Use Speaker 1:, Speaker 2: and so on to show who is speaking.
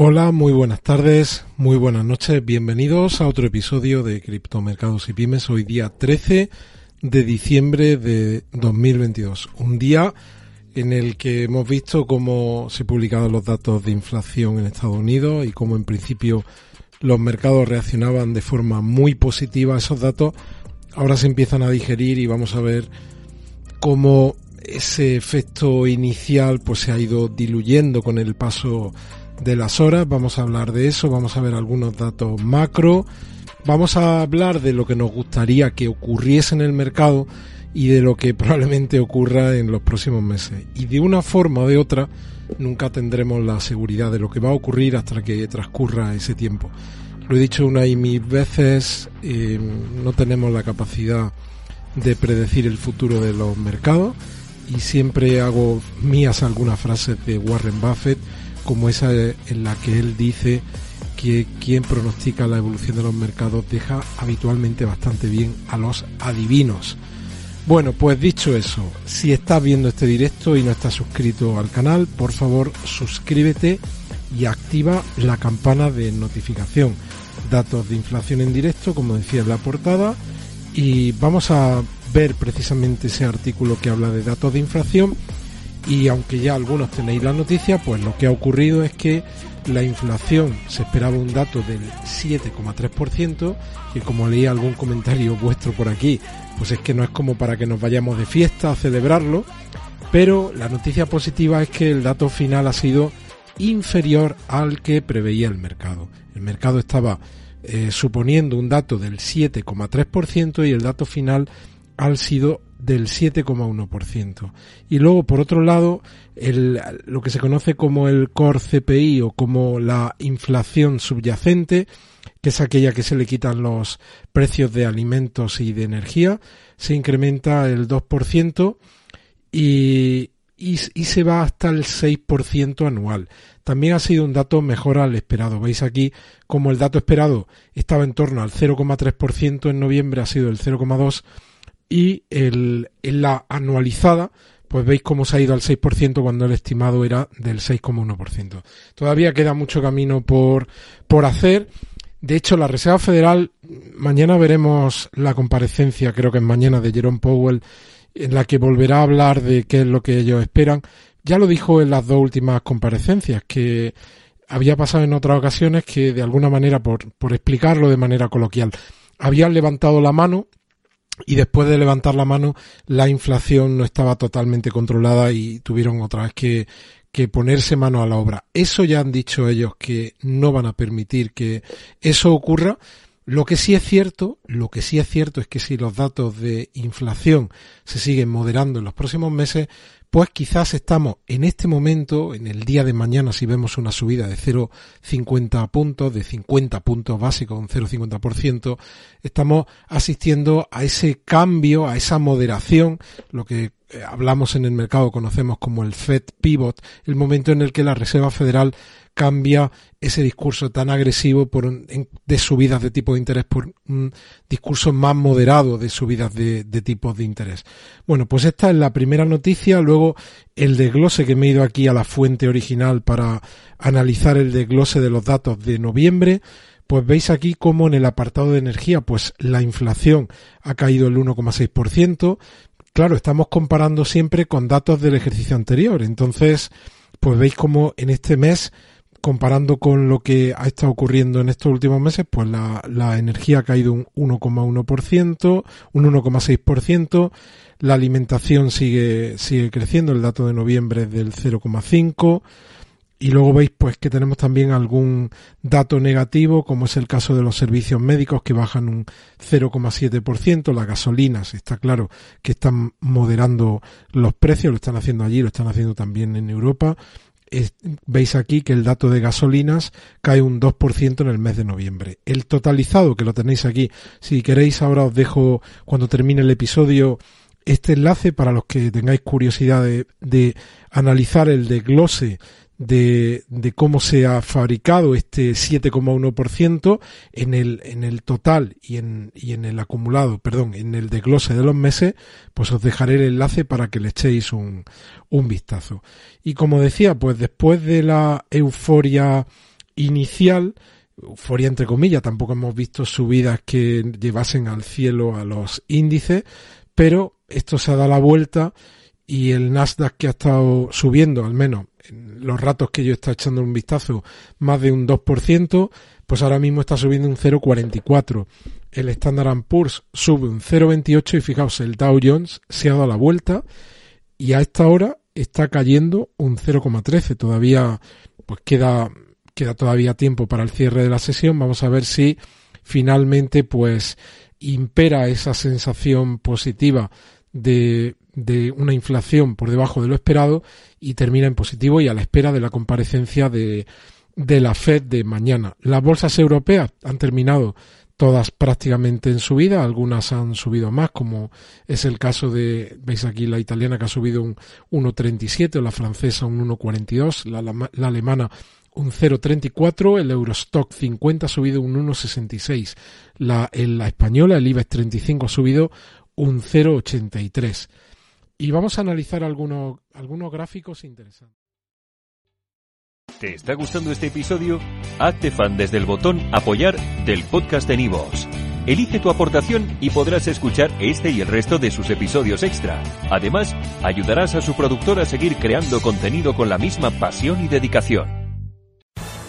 Speaker 1: Hola, muy buenas tardes, muy buenas noches, bienvenidos a otro episodio de Criptomercados y Pymes, hoy día 13 de diciembre de 2022, un día en el que hemos visto cómo se publicaban los datos de inflación en Estados Unidos y cómo en principio los mercados reaccionaban de forma muy positiva a esos datos, ahora se empiezan a digerir y vamos a ver cómo ese efecto inicial pues se ha ido diluyendo con el paso de las horas, vamos a hablar de eso, vamos a ver algunos datos macro, vamos a hablar de lo que nos gustaría que ocurriese en el mercado y de lo que probablemente ocurra en los próximos meses. Y de una forma o de otra, nunca tendremos la seguridad de lo que va a ocurrir hasta que transcurra ese tiempo. Lo he dicho una y mil veces, eh, no tenemos la capacidad de predecir el futuro de los mercados y siempre hago mías algunas frases de Warren Buffett como esa en la que él dice que quien pronostica la evolución de los mercados deja habitualmente bastante bien a los adivinos. Bueno, pues dicho eso, si estás viendo este directo y no estás suscrito al canal, por favor suscríbete y activa la campana de notificación. Datos de inflación en directo, como decía en la portada, y vamos a ver precisamente ese artículo que habla de datos de inflación y aunque ya algunos tenéis la noticia, pues lo que ha ocurrido es que la inflación se esperaba un dato del 7,3%, y como leí algún comentario vuestro por aquí, pues es que no es como para que nos vayamos de fiesta a celebrarlo, pero la noticia positiva es que el dato final ha sido inferior al que preveía el mercado. El mercado estaba eh, suponiendo un dato del 7,3% y el dato final ha sido del 7,1%. Y luego, por otro lado, el, lo que se conoce como el core CPI o como la inflación subyacente, que es aquella que se le quitan los precios de alimentos y de energía, se incrementa el 2% y, y, y se va hasta el 6% anual. También ha sido un dato mejor al esperado. Veis aquí como el dato esperado estaba en torno al 0,3% en noviembre, ha sido el 0,2% y el, en la anualizada pues veis cómo se ha ido al 6% cuando el estimado era del 6,1%. Todavía queda mucho camino por, por hacer. De hecho, la Reserva Federal, mañana veremos la comparecencia, creo que es mañana, de Jerome Powell, en la que volverá a hablar de qué es lo que ellos esperan. Ya lo dijo en las dos últimas comparecencias, que había pasado en otras ocasiones que, de alguna manera, por, por explicarlo de manera coloquial, habían levantado la mano y después de levantar la mano la inflación no estaba totalmente controlada y tuvieron otra vez que, que ponerse mano a la obra. Eso ya han dicho ellos que no van a permitir que eso ocurra. Lo que sí es cierto, lo que sí es cierto es que si los datos de inflación se siguen moderando en los próximos meses, pues quizás estamos en este momento, en el día de mañana, si vemos una subida de 0,50 puntos, de 50 puntos básicos, un 0,50%, estamos asistiendo a ese cambio, a esa moderación, lo que hablamos en el mercado, conocemos como el Fed Pivot, el momento en el que la Reserva Federal cambia ese discurso tan agresivo por de subidas de tipo de interés por un discurso más moderado de subidas de, de tipos de interés. Bueno, pues esta es la primera noticia. Luego el desglose que me he ido aquí a la fuente original para analizar el desglose de los datos de noviembre. Pues veis aquí como en el apartado de energía, pues la inflación ha caído el 1,6%. Claro, estamos comparando siempre con datos del ejercicio anterior. Entonces, pues veis como en este mes comparando con lo que ha estado ocurriendo en estos últimos meses, pues la, energía ha caído un 1,1%, un 1,6%, la alimentación sigue, sigue creciendo, el dato de noviembre es del 0,5%, y luego veis pues que tenemos también algún dato negativo, como es el caso de los servicios médicos que bajan un 0,7%, las gasolinas, está claro que están moderando los precios, lo están haciendo allí, lo están haciendo también en Europa, veis aquí que el dato de gasolinas cae un 2% en el mes de noviembre. El totalizado, que lo tenéis aquí, si queréis ahora os dejo cuando termine el episodio este enlace para los que tengáis curiosidad de, de analizar el desglose de, de, cómo se ha fabricado este 7,1% en el, en el total y en, y en el acumulado, perdón, en el desglose de los meses, pues os dejaré el enlace para que le echéis un, un vistazo. Y como decía, pues después de la euforia inicial, euforia entre comillas, tampoco hemos visto subidas que llevasen al cielo a los índices, pero esto se ha dado la vuelta y el Nasdaq que ha estado subiendo, al menos en los ratos que yo he estado echando un vistazo, más de un 2%, pues ahora mismo está subiendo un 0,44. El Standard Poor's sube un 0,28 y fijaos, el Dow Jones se ha dado la vuelta y a esta hora está cayendo un 0,13. Todavía, pues queda, queda todavía tiempo para el cierre de la sesión. Vamos a ver si finalmente, pues, impera esa sensación positiva de de una inflación por debajo de lo esperado y termina en positivo y a la espera de la comparecencia de, de la Fed de mañana. Las bolsas europeas han terminado todas prácticamente en subida, algunas han subido más, como es el caso de, veis aquí la italiana que ha subido un 1,37, la francesa un 1,42, la, la, alemana un 0,34, el Eurostock 50 ha subido un 1,66, la, la española, el IBEX 35 ha subido un 0,83 y vamos a analizar algunos, algunos gráficos interesantes.
Speaker 2: ¿Te está gustando este episodio? Hazte fan desde el botón Apoyar del podcast de Nivos. Elige tu aportación y podrás escuchar este y el resto de sus episodios extra. Además, ayudarás a su productor a seguir creando contenido con la misma pasión y dedicación.